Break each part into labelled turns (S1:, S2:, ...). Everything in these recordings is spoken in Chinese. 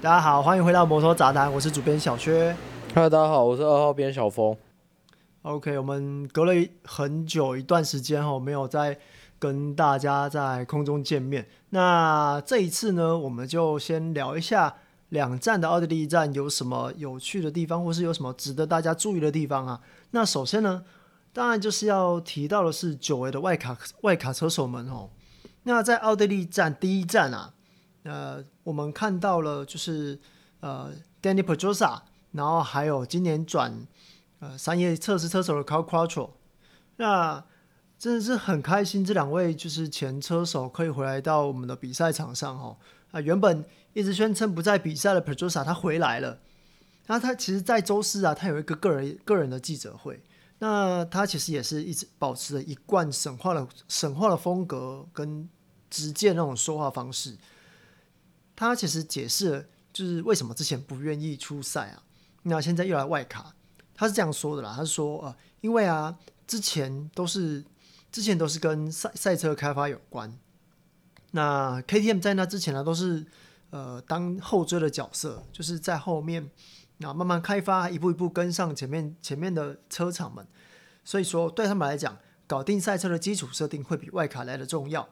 S1: 大家好，欢迎回到摩托杂谈，我是主编小薛。
S2: 嗨，大家好，我是二号编小峰。
S1: OK，我们隔了很久一段时间哈，没有再跟大家在空中见面。那这一次呢，我们就先聊一下两站的奥地利站有什么有趣的地方，或是有什么值得大家注意的地方啊。那首先呢，当然就是要提到的是久违的外卡外卡车手们哦。那在奥地利站第一站啊。呃，我们看到了，就是呃，Danny Pedrosa，然后还有今年转呃山叶测试车手的 Cal Crutchlow，那真的是很开心，这两位就是前车手可以回来到我们的比赛场上哦。啊，原本一直宣称不在比赛的 Pedrosa 他回来了，那他其实，在周四啊，他有一个个人个人的记者会，那他其实也是一直保持着一贯神话的神话的风格跟直接那种说话方式。他其实解释了，就是为什么之前不愿意出赛啊，那现在又来外卡，他是这样说的啦。他是说，呃，因为啊，之前都是之前都是跟赛赛车开发有关，那 KTM 在那之前呢，都是呃当后追的角色，就是在后面，那慢慢开发，一步一步跟上前面前面的车厂们，所以说对他们来讲，搞定赛车的基础设定会比外卡来的重要。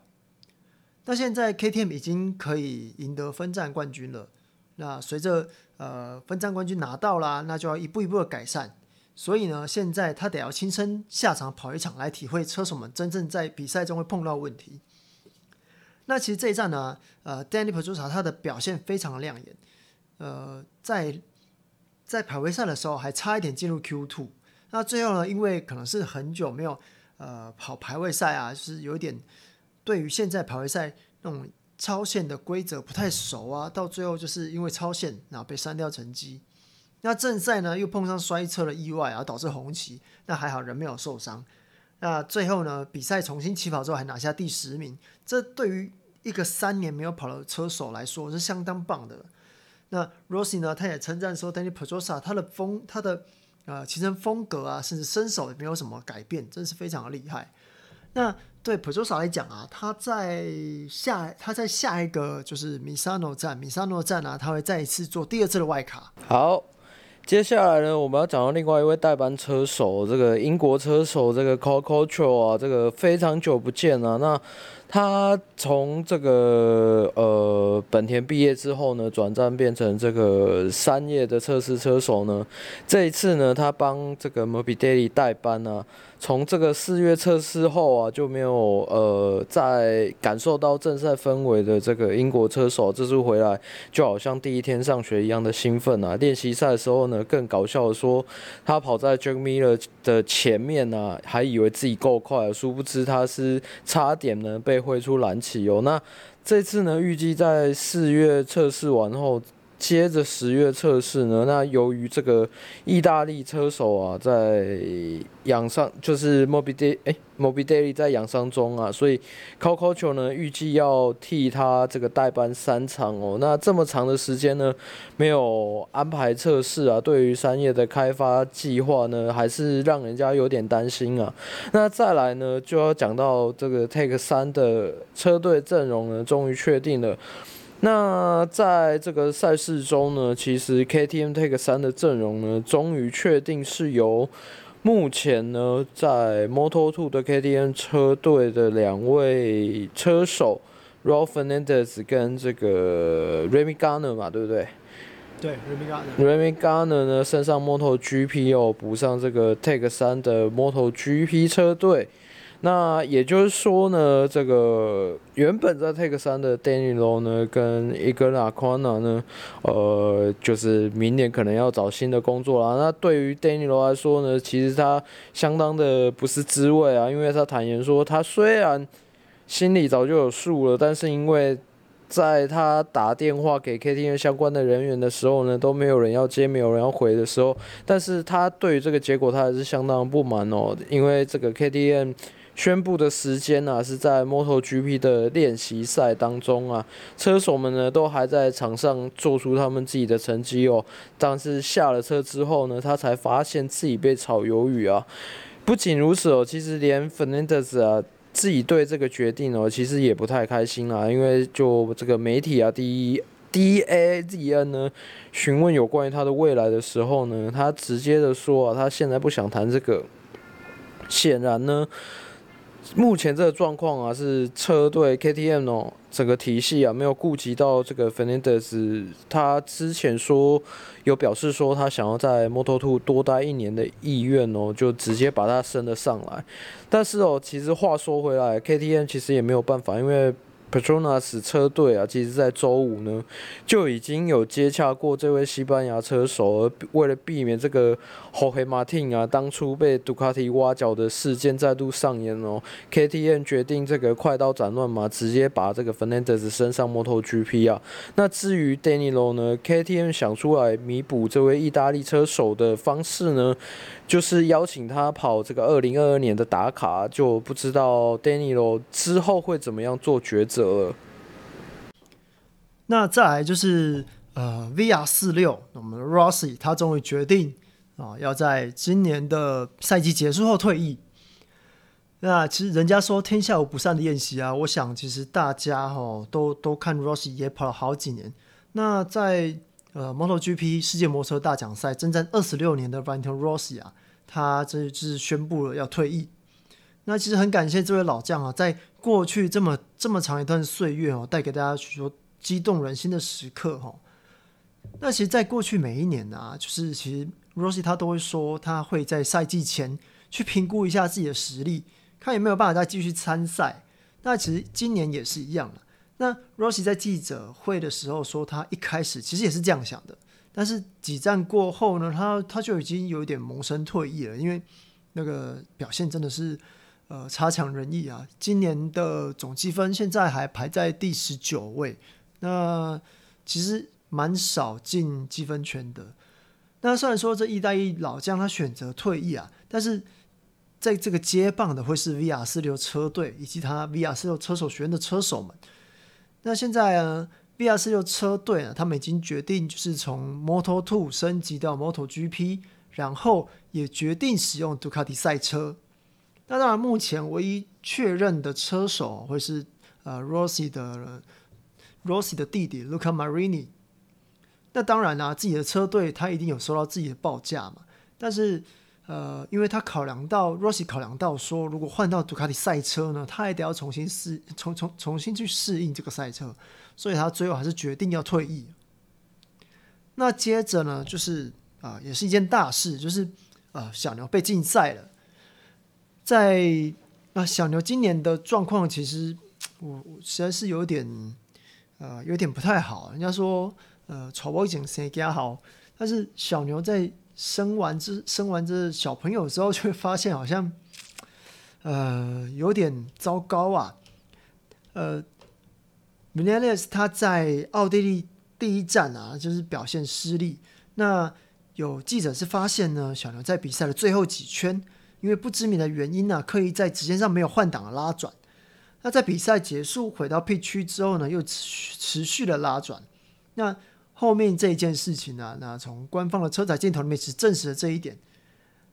S1: 那现在 KTM 已经可以赢得分站冠军了。那随着呃分站冠军拿到啦，那就要一步一步的改善。所以呢，现在他得要亲身下场跑一场，来体会车手们真正在比赛中会碰到问题。那其实这一站呢，呃，Dani Pedrosa 他的表现非常的亮眼。呃，在在排位赛的时候还差一点进入 Q2。那最后呢，因为可能是很久没有呃跑排位赛啊，就是有一点。对于现在排位赛那种超限的规则不太熟啊，到最后就是因为超限，然后被删掉成绩。那正赛呢又碰上摔车的意外，然后导致红旗。那还好人没有受伤。那最后呢，比赛重新起跑之后还拿下第十名，这对于一个三年没有跑的车手来说是相当棒的。那 Rossi 呢，他也称赞说，Dani Pedrosa 他的风，他的呃骑乘风格啊，甚至身手也没有什么改变，真是非常的厉害。那对 Pedrosa 来讲啊，他在下他在下一个就是米萨诺站，米萨诺站啊，他会再一次做第二次的外卡。
S2: 好，接下来呢，我们要讲到另外一位代班车手，这个英国车手这个 Coco Tro 啊，这个非常久不见啊。那他从这个呃本田毕业之后呢，转战变成这个三叶的测试车手呢。这一次呢，他帮这个 Morbidelli 代班啊。从这个四月测试后啊，就没有呃再感受到正赛氛围的这个英国车手，这次回来就好像第一天上学一样的兴奋啊！练习赛的时候呢，更搞笑的说，他跑在 Jack Miller 的前面啊，还以为自己够快，殊不知他是差点呢被挥出蓝旗哦。那这次呢，预计在四月测试完后。接着十月测试呢，那由于这个意大利车手啊在养伤，就是 Morbidelli 哎 Morbidelli 在养伤中啊，所以 coco choo 呢预计要替他这个代班三场哦。那这么长的时间呢，没有安排测试啊，对于山叶的开发计划呢，还是让人家有点担心啊。那再来呢，就要讲到这个 Take 三的车队阵容呢，终于确定了。那在这个赛事中呢，其实 KTM Take 三的阵容呢，终于确定是由目前呢在 Moto Two 的 KTM 车队的两位车手 Raul Fernandez 跟这个 Remy Gardner 嘛，对不对？
S1: 对，Remy Gardner。
S2: Remy Gardner 呢身上 MotoGP 哦，补上这个 Take 三的 MotoGP 车队。那也就是说呢，这个原本在 Take 三的 Danilo 呢，跟 Igorlacona 呢，呃，就是明年可能要找新的工作啦。那对于 Danilo 来说呢，其实他相当的不是滋味啊，因为他坦言说，他虽然心里早就有数了，但是因为在他打电话给 KTM 相关的人员的时候呢，都没有人要接，没有人要回的时候，但是他对于这个结果他还是相当不满哦，因为这个 KTM。宣布的时间呢、是在 MotoGP 的练习赛当中啊，车手们呢都还在场上做出他们自己的成绩哦，但是下了车之后呢，他才发现自己被炒鱿鱼啊。不仅如此哦，其实连 Fernandez 啊自己对这个决定哦，其实也不太开心啊，因为就这个媒体啊，第一。D A Z N 呢询问有关于他的未来的时候呢，他直接的说啊，他现在不想谈这个。显然呢。目前这个状况啊，是车队 KTM 哦，整个体系啊没有顾及到这个 Fernandez，他之前说有表示说他想要在 Moto2 多待一年的意愿哦，就直接把他升了上来。但是哦，其实话说回来，KTM 其实也没有办法，因为。Petronas 车队啊，其实在周五呢就已经有接洽过这位西班牙车手，而为了避免这个 Jorge Martin 啊当初被杜卡迪挖角的事件再度上演哦，KTM 决定这个快刀斩乱麻，直接把这个 Fernandez 升上 MotoGP 啊。那至于 Danilo 呢，KTM 想出来弥补这位意大利车手的方式呢，就是邀请他跑这个二零二二年的打卡，就不知道 Danilo 之后会怎么样做抉择。
S1: 那再来就是呃，VR 四六，我们 Rossi 他终于决定啊、要在今年的赛季结束后退役。那其实人家说天下无不散的宴席啊，我想其实大家哈都都看 Rossi 也跑了好几年。那在呃 MotoGP 世界摩托车大奖赛征战二十六年的 Ryton Rossi 啊，他这就是宣布了要退役。那其实很感谢这位老将啊，在过去这么这么长一段岁月哦，带给大家许多激动人心的时刻哈。那其实，在过去每一年啊，就是其实 Rossi 他都会说，他会在赛季前去评估一下自己的实力，看有没有办法再继续参赛。那其实今年也是一样的。那 Rossi 在记者会的时候说，他一开始其实也是这样想的，但是几站过后呢，他他就已经有点萌生退役了，因为那个表现真的是。呃，差强人意啊！今年的总积分现在还排在第十九位，那其实蛮少进积分圈的。那虽然说这意大利老将他选择退役啊，但是在这个接棒的会是 VR 四六车队以及他 VR 四六车手学院的车手们。那现在呢，VR46 车队呢，他们已经决定就是从 Moto2 升级到 MotoGP，然后也决定使用杜卡迪赛车。那当然，目前唯一确认的车手会是呃 Rossi 的 Rossi 的弟弟 Luca Marini。那当然啦、啊，自己的车队他一定有收到自己的报价嘛。但是呃，因为他考量到 Rossi 考量到说，如果换到杜卡迪赛车呢，他还得要重新适重重重新去适应这个赛车，所以他最后还是决定要退役。那接着呢，就是啊、也是一件大事，就是啊、小牛被禁赛了。在啊，小牛今年的状况其实我我实在是有点呃有点不太好。人家说呃，草包井谁家好？但是小牛在生完这生完这小朋友之后，就会发现好像呃有点糟糕啊。呃，Vinales 他在奥地利第一站啊，就是表现失利。那有记者是发现呢，小牛在比赛的最后几圈。因为不知名的原因呢、刻意在直线上没有换挡的拉转。那在比赛结束回到 P 区之后呢，又持持续的拉转。那后面这一件事情呢，那从官方的车载镜头里面是证实了这一点。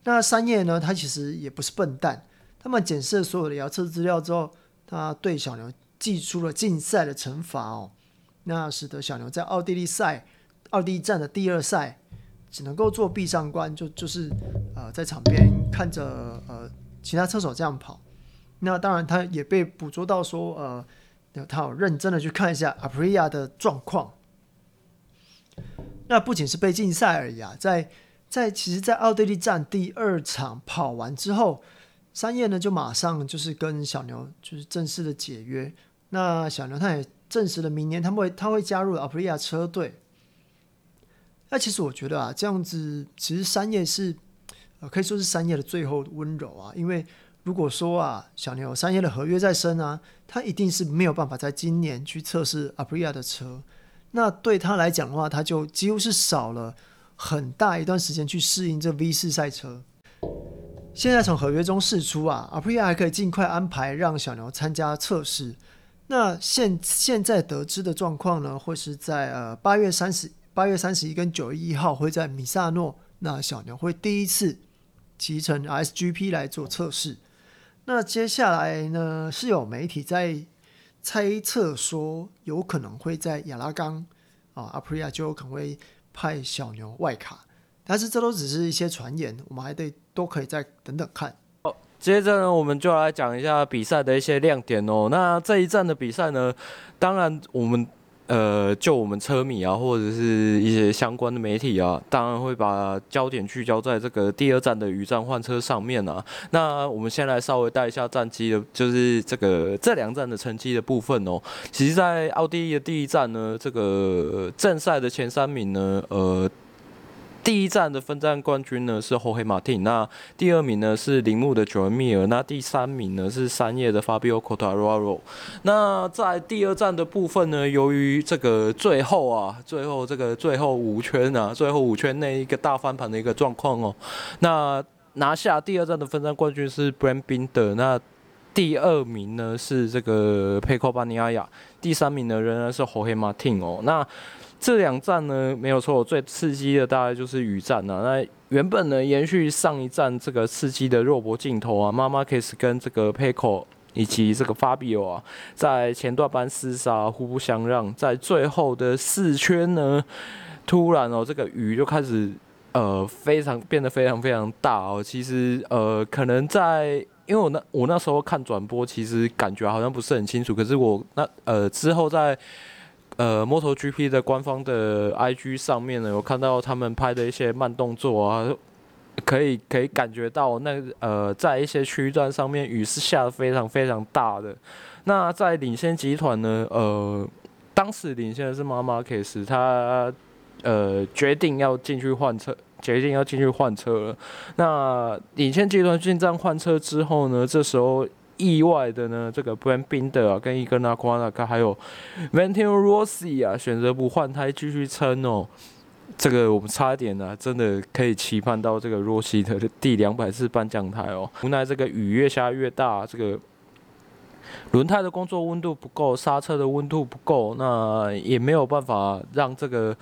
S1: 那三叶呢，他其实也不是笨蛋，他们检视了所有的遥测资料之后，他对小牛寄出了禁赛的惩罚哦。那使得小牛在奥地利赛、奥地利站的第二赛。只能够做壁上观，就就是呃在场边看着呃其他车手这样跑。那当然，他也被捕捉到说呃，他有认真的去看一下 Aprilia 的状况。那不仅是被禁赛而已啊，在在其实，在奥地利站第二场跑完之后，三叶呢就马上就是跟小牛就是正式的解约。那小牛他也证实了明年他们会他会加入 Aprilia 车队。那其实我觉得啊，这样子其实三叶是，可以说是三叶的最后温柔啊。因为如果说啊，小牛三叶的合约在身啊，他一定是没有办法在今年去测试 Aprilia 的车。那对他来讲的话，他就几乎是少了很大一段时间去适应这 V 四赛车。现在从合约中释出啊，Aprilia 还可以尽快安排让小牛参加测试。那现现在得知的状况呢，会是在呃八月三十。八月三十一跟九月一号会在米萨诺，那小牛会第一次骑乘 SGP 来做测试。那接下来呢，是有媒体在猜测说，有可能会在亚拉冈啊，阿普利亚就有可能会派小牛外卡。但是这都只是一些传言，我们还得都可以再等等看。
S2: 接着呢，我们就来讲一下比赛的一些亮点哦。那这一站的比赛呢，当然我们。呃，就我们车迷啊，或者是一些相关的媒体啊，当然会把焦点聚焦在这个第二站的雨战换车上面啊。那我们先来稍微带一下战机的，就是这个这两站的成绩的部分哦。其实，在奥地利的第一站呢，这个正赛的前三名呢，呃。第一站的分站冠军呢是霍黑马汀，那第二名呢是铃木的九恩密尔，那第三名呢是三叶的 Fabio Quartararo。那在第二站的部分呢，由于这个最后啊，最后这个最后五圈啊，最后五圈那一个大翻盘的一个状况哦，那拿下第二站的分站冠军是 Brad Binder，那第二名呢是这个佩科巴尼亚亚，第三名呢仍然是霍黑马汀哦，那。这两站呢，没有错，最刺激的大概就是雨战了、那原本呢，延续上一站这个刺激的肉搏镜头啊，马马克斯跟这个佩科以及这个法比奥啊，在前段班厮杀，互不相让，在最后的四圈呢，突然哦，这个雨就开始呃非常变得非常非常大哦。其实呃，可能在因为我那我那时候看转播，其实感觉好像不是很清楚，可是我那呃之后在。呃，MotoGP 的官方的 IG 上面呢，有看到他们拍的一些慢动作啊，可以可以感觉到那呃，在一些区段上面雨是下得非常非常大的。那在领先集团呢，呃，当时领先的是马马克斯，他呃决定要进去换车，决定要进去换车了。那领先集团进站换车之后呢，这时候。意外的呢，这个 Brad Binder 啊，跟伊根纳库纳卡还有 Valentino Rossi 啊，选择不换胎继续撑哦。这个我们差一点呢、真的可以期盼到这个 Rossi 的第两百次颁奖台哦。无奈这个雨越下越大，这个轮胎的工作温度不够，刹车的温度不够，那也没有办法让这个。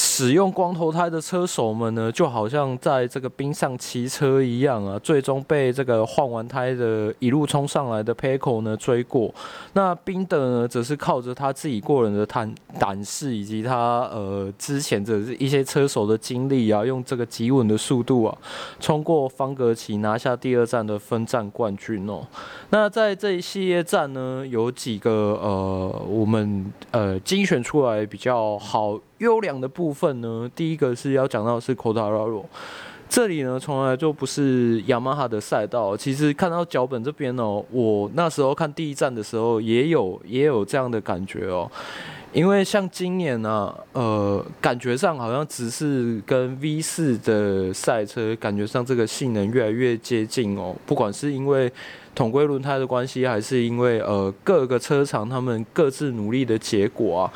S2: 使用光头胎的车手们呢，就好像在这个冰上骑车一样啊，最终被这个换完胎的一路冲上来的 p e c o 呢追过。那冰的呢，则是靠着他自己过人的胆胆识以及他呃之前的一些车手的经历啊，用这个极稳的速度啊，冲过方格奇，拿下第二站的分站冠军哦。那在这一系列战呢，有几个呃，我们呃精选出来比较好。优良的部分呢，第一个是要讲到是 Cotararo，这里呢从来就不是雅马哈的赛道。其实看到脚本这边哦，我那时候看第一站的时候也有也有这样的感觉哦，因为像今年呢、啊，呃，感觉上好像只是跟 V 四的赛车感觉上这个性能越来越接近哦，不管是因为统规轮胎的关系，还是因为呃各个车厂他们各自努力的结果啊。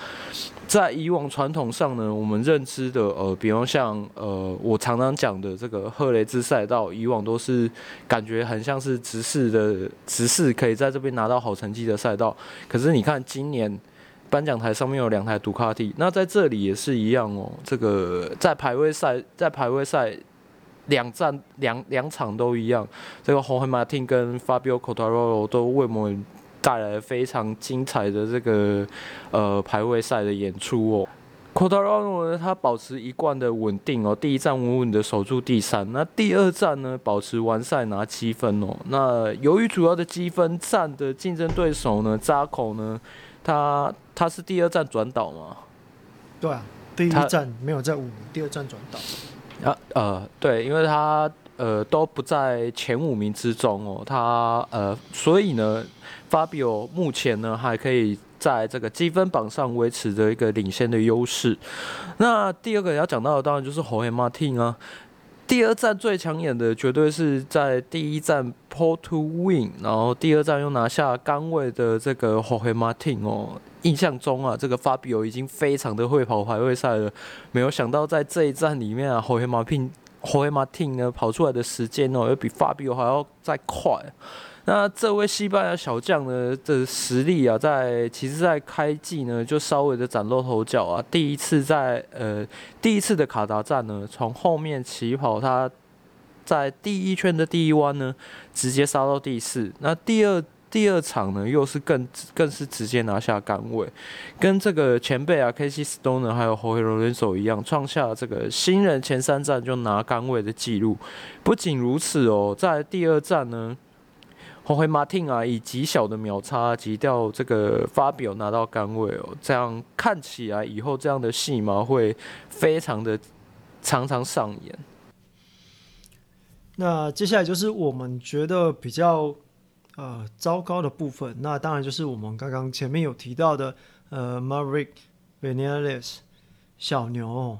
S2: 在以往传统上呢，我们认知的呃，比方像呃，我常常讲的这个赫雷兹赛道，以往都是感觉很像是直视的直视可以在这边拿到好成绩的赛道。可是你看今年颁奖台上面有两台杜卡迪，那在这里也是一样哦。这个在排位赛，在排位赛两站两两场都一样，这个红黑马丁跟 Fabio Quartararo 都为我们。带来非常精彩的这个呃排位赛的演出哦。Quartararo 呢，他保持一贯的稳定哦，第一站稳稳的守住第三，那第二站呢，保持完赛拿七分哦。那由于主要的积分战的竞争对手呢，扎口呢，他他是第二站转倒嘛？
S1: 对啊，第一站没有在五，第二站转倒。
S2: 啊呃对，因为他呃都不在前五名之中哦，他呃所以呢。Fabio 目前呢还可以在这个积分榜上维持着一个领先的优势。那第二个要讲到的当然就是 Jorge Martin 啊。第二站最抢眼的绝对是在第一站 Pole to Win，然后第二站又拿下杆位的这个 Jorge Martin 哦。印象中啊，这个 Fabio 已经非常的会跑排位赛了，没有想到在这一站里面啊，Jorge Martin Jorge Martin 呢跑出来的时间哦，又比 Fabio 还要再快。那这位西班牙小将呢的实力啊，在其实，在开季呢就稍微的崭露头角啊。第一次在呃第一次的卡达站呢，从后面起跑，他在第一圈的第一弯呢，直接杀到第四。那第二第二场呢又是更更是直接拿下杆位，跟这个前辈啊 Casey Stoner 还有 Jorge Lorenzo 一样，创下这个新人前三站就拿杆位的记录。不仅如此哦，在第二站呢。红黑马汀啊，以极小的秒差击掉这个发表拿到杆位哦，这样看起来以后这样的戏码会非常的常常上演。
S1: 那接下来就是我们觉得比较呃糟糕的部分，那当然就是我们刚刚前面有提到的呃 Maverick Vinales 小牛，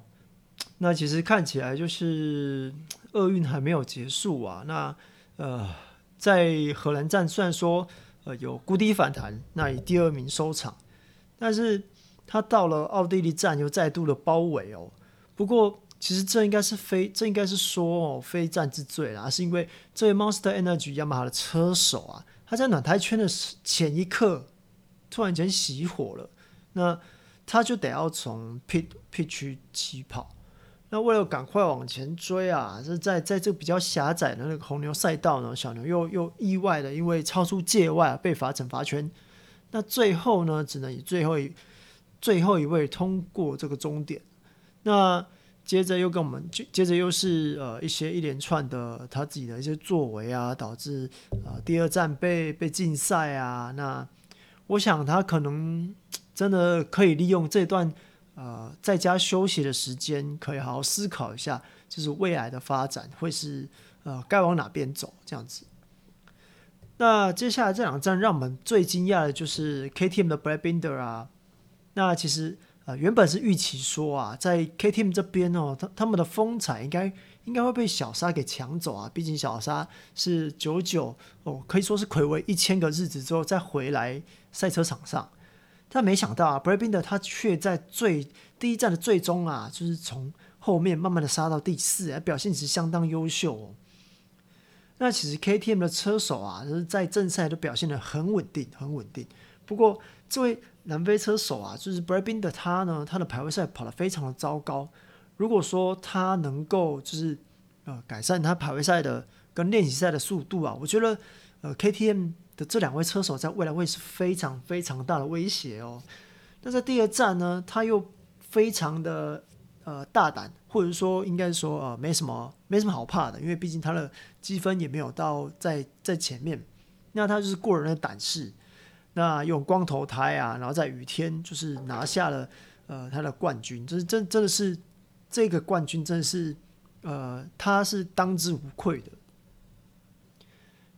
S1: 那其实看起来就是厄运还没有结束啊，那呃。在荷兰站虽然说呃有谷底反弹，那以第二名收场，但是他到了奥地利站又再度的包围哦。不过其实这应该是非这应该是说哦非战之罪啦，是因为这位 Monster Energy 雅马哈的车手啊，他在暖胎圈的前一刻突然间熄火了，那他就得要从 pit pit 区起跑。那为了赶快往前追啊，是在在这比较狭窄的那个红牛赛道呢，小牛又又意外的因为超出界外，被罚惩罚圈。那最后呢，只能以最后一最后一位通过这个终点。那接着又跟我们接接着又是呃一些一连串的他自己的一些作为啊，导致呃第二站被被禁赛啊。那我想他可能真的可以利用这段。呃，在家休息的时间，可以好好思考一下，就是未来的发展会是呃该往哪边走这样子。那接下来这两站，让我们最惊讶的就是 KTM 的 Brad Binder 啊。那其实呃原本是预期说啊，在 KTM 这边哦，他他们的风采应该应该会被小沙给抢走啊。毕竟小沙是久久哦，可以说是睽违一千个日子之后再回来赛车场上。但没想到啊 b r a b i n d 他却在最第一站的最终啊，就是从后面慢慢的杀到第四，表现其实相当优秀哦。那其实 KTM 的车手啊，就是在正赛都表现得很稳定，很稳定。不过这位南非车手啊，就是 Bradvin 的他呢，他的排位赛跑得非常的糟糕。如果说他能够就是呃改善他排位赛的跟练习赛的速度啊，我觉得呃 KTM。的这两位车手在未来会是非常非常大的威胁哦。那在第二站呢，他又非常的呃大胆，或者说应该说呃没什么没什么好怕的，因为毕竟他的积分也没有到在在前面。那他就是过人的胆识，那用光头胎啊，然后在雨天就是拿下了呃他的冠军，就是真真的是这个冠军真的是呃他是当之无愧的。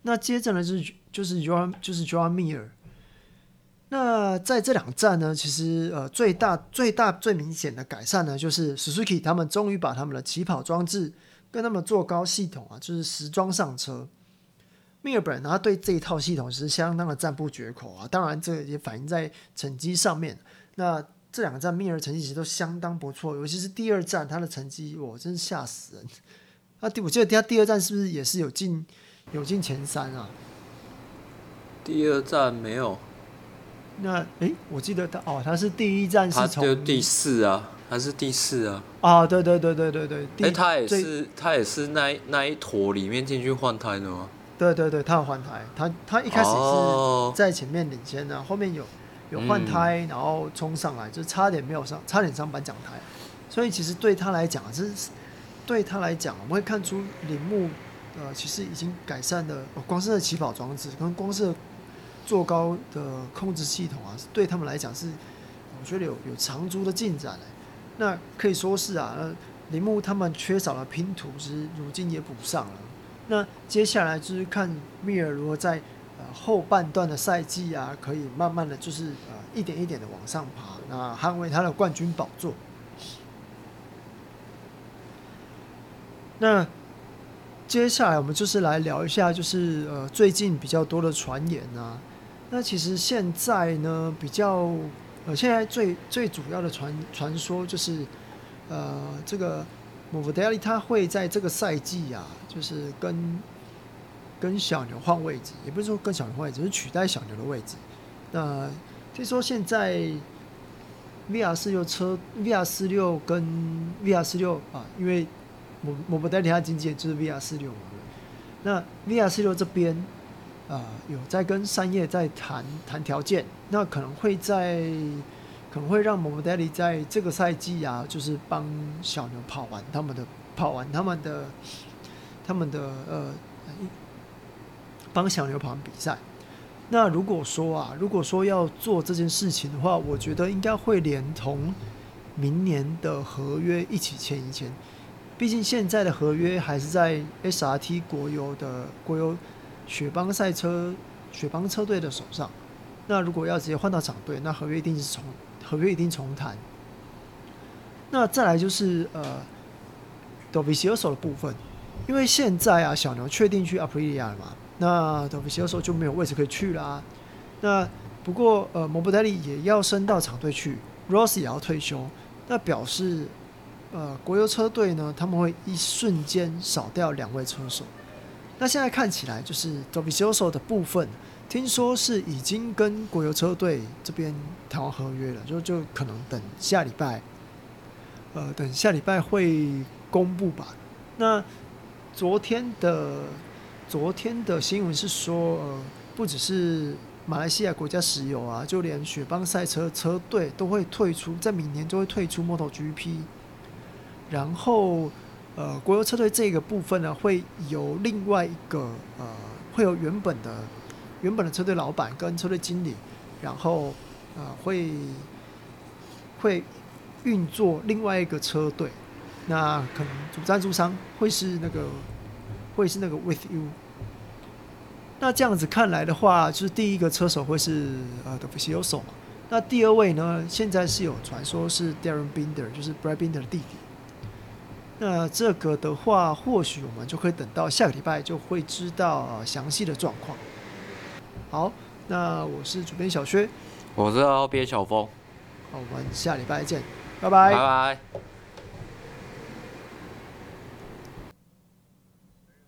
S1: 那接着呢就是。就是 Joan 就是 Joan Mir。那在这两站呢，其实呃最大最大最明显的改善呢，就是 Suzuki 他们终于把他们的起跑装置跟他们的坐高系统啊，就是实装上车。Mir 本人他对这一套系统是相当的赞不绝口啊，当然这也反映在成绩上面。那这两个站 Mir 成绩其实都相当不错，尤其是第二站他的成绩，我，真是吓死人。啊，第我记得他第二站是不是也是有进有进前三啊？
S2: 第二站没有，
S1: 那诶、欸，我记得他哦，他是第一站是从
S2: 第四啊，还是第四啊？
S1: 啊，对对对对对对，哎、
S2: 欸，他也是他也是那一那一坨里面进去换胎的吗？
S1: 对对对，他有换胎，他他一开始是在前面领先的，后面有有换胎，然后冲上来，就差点没有上，差点上颁奖台，所以其实对他来讲，这是对他来讲，我们会看出铃木呃，其实已经改善了，光是的起跑装置跟光是。坐高的控制系统啊，对他们来讲是，我觉得有有长足的进展。那可以说是啊，铃木他们缺少了拼图，是如今也补上了。那接下来就是看密尔如何在呃后半段的赛季啊，可以慢慢的就是呃一点一点的往上爬，那捍卫他的冠军宝座。那。接下来我们就是来聊一下，就是呃最近比较多的传言啊。那其实现在呢，比较呃现在最最主要的传传说就是，呃这个 Morbidelli 他会在这个赛季啊，就是跟跟小牛换位置，也不是说跟小牛换位置，是取代小牛的位置。那听说现在 VR 四六车 VR 四六跟 VR 四六啊，因为我我不代替他经纪人，就是 VR 四六嘛。那 VR 四六这边呃有在跟山叶在谈谈条件，那可能会在可能会让 Morbidelli 在这个赛季啊，就是帮小牛跑完他们的跑完他们的他们的呃帮小牛跑完比赛。那如果说啊，如果说要做这件事情的话，我觉得应该会连同明年的合约一起签一签。毕竟现在的合约还是在 SRT 国油的国油雪邦赛车雪邦车队的手上。那如果要直接换到厂队，那合约一定是从合约一定重谈。那再来就是呃，Dovizioso 的部分，因为现在啊，小牛确定去 Aprilia 了嘛。那 Dovizioso 就没有位置可以去啦。那不过呃，Morbidelli 也要升到厂队去，Ross 也要退休，那表示呃，国油车队呢，他们会一瞬间少掉两位车手。那现在看起来就是 Dovizioso 的部分，听说是已经跟国油车队这边谈完合约了，就就可能等下礼拜，呃，等下礼拜会公布吧。那昨天的。昨天的新闻是说，呃，不只是马来西亚国家石油啊，就连雪邦赛车车队都会退出，在明年就会退出 MotoGP。然后，呃，国油车队这个部分呢，会由另外一个呃，会有原本的原本的车队老板跟车队经理，然后呃，会会运作另外一个车队。那可能主赞助商会是那个。会是那个 With You，那这样子看来的话，就是第一个车手会是呃 Dovizioso 嘛。那第二位呢，现在是有传说是 Darryn Binder，就是 Brad Binder 的弟弟。那这个的话，或许我们就可以等到下个礼拜就会知道详细的状况。好，那我是主编小薛，
S2: 我是二号编小峰，
S1: 好，我们下礼拜见，拜拜，
S2: 拜拜。